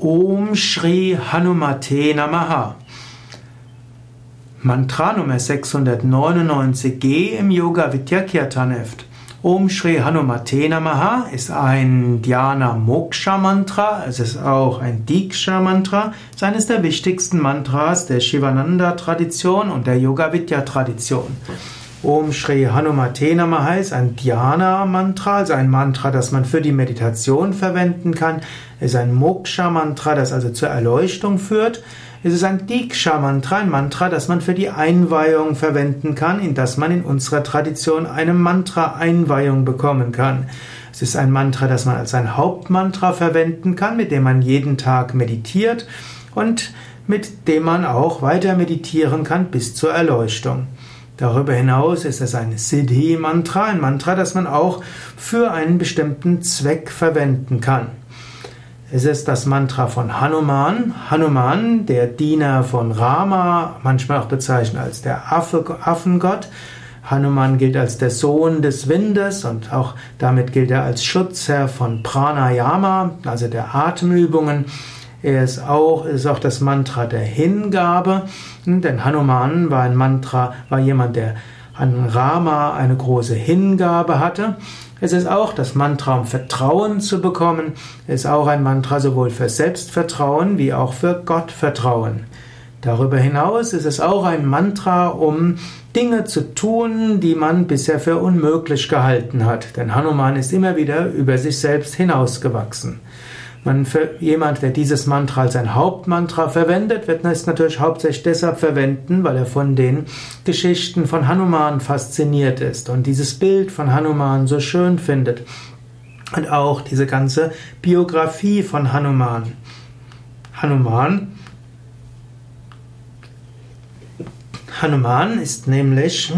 Om Shri Hanumate Namaha. Mantra Nummer 699g im Yoga Heft. Om Shri Hanumate Namaha ist ein Dhyana Moksha Mantra, es ist auch ein Diksha Mantra, es ist eines der wichtigsten Mantras der Shivananda Tradition und der Yoga Vidya Tradition. Om Shri Hanumate Namaha ist ein Dhyana-Mantra, also ein Mantra, das man für die Meditation verwenden kann. Es ist ein Moksha-Mantra, das also zur Erleuchtung führt. Es ist ein Diksha-Mantra, ein Mantra, das man für die Einweihung verwenden kann, in das man in unserer Tradition eine Mantra-Einweihung bekommen kann. Es ist ein Mantra, das man als ein Hauptmantra verwenden kann, mit dem man jeden Tag meditiert und mit dem man auch weiter meditieren kann bis zur Erleuchtung. Darüber hinaus ist es ein Siddhi-Mantra, ein Mantra, das man auch für einen bestimmten Zweck verwenden kann. Es ist das Mantra von Hanuman. Hanuman, der Diener von Rama, manchmal auch bezeichnet als der Affe, Affengott. Hanuman gilt als der Sohn des Windes und auch damit gilt er als Schutzherr von Pranayama, also der Atemübungen. Er ist auch, ist auch das Mantra der Hingabe, denn Hanuman war ein Mantra, war jemand, der an Rama eine große Hingabe hatte. Es ist auch das Mantra, um Vertrauen zu bekommen. Es ist auch ein Mantra sowohl für Selbstvertrauen wie auch für Gottvertrauen. Darüber hinaus ist es auch ein Mantra, um Dinge zu tun, die man bisher für unmöglich gehalten hat. Denn Hanuman ist immer wieder über sich selbst hinausgewachsen. Man für jemand, der dieses Mantra als ein Hauptmantra verwendet, wird es natürlich hauptsächlich deshalb verwenden, weil er von den Geschichten von Hanuman fasziniert ist und dieses Bild von Hanuman so schön findet. Und auch diese ganze Biografie von Hanuman. Hanuman Hanuman ist nämlich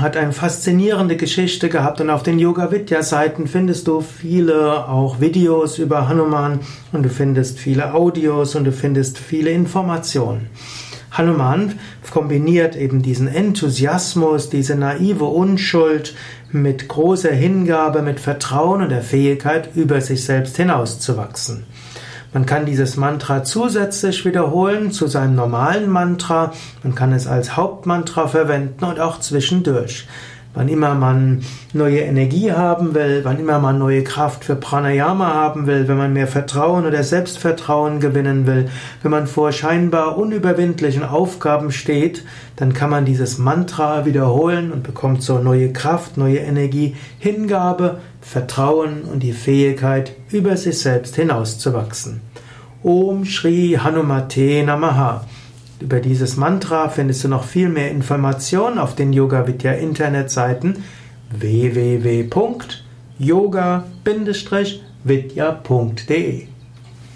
hat eine faszinierende Geschichte gehabt und auf den Yoga Vidya Seiten findest du viele auch Videos über Hanuman und du findest viele Audios und du findest viele Informationen. Hanuman kombiniert eben diesen Enthusiasmus, diese naive Unschuld mit großer Hingabe, mit Vertrauen und der Fähigkeit, über sich selbst hinauszuwachsen. Man kann dieses Mantra zusätzlich wiederholen zu seinem normalen Mantra. Man kann es als Hauptmantra verwenden und auch zwischendurch. Wann immer man neue Energie haben will, wann immer man neue Kraft für Pranayama haben will, wenn man mehr Vertrauen oder Selbstvertrauen gewinnen will, wenn man vor scheinbar unüberwindlichen Aufgaben steht, dann kann man dieses Mantra wiederholen und bekommt so neue Kraft, neue Energie, Hingabe, Vertrauen und die Fähigkeit, über sich selbst hinauszuwachsen. Om Shri Hanumate Namaha über dieses Mantra findest du noch viel mehr Informationen auf den Yoga Vidya Internetseiten www.yoga-vidya.de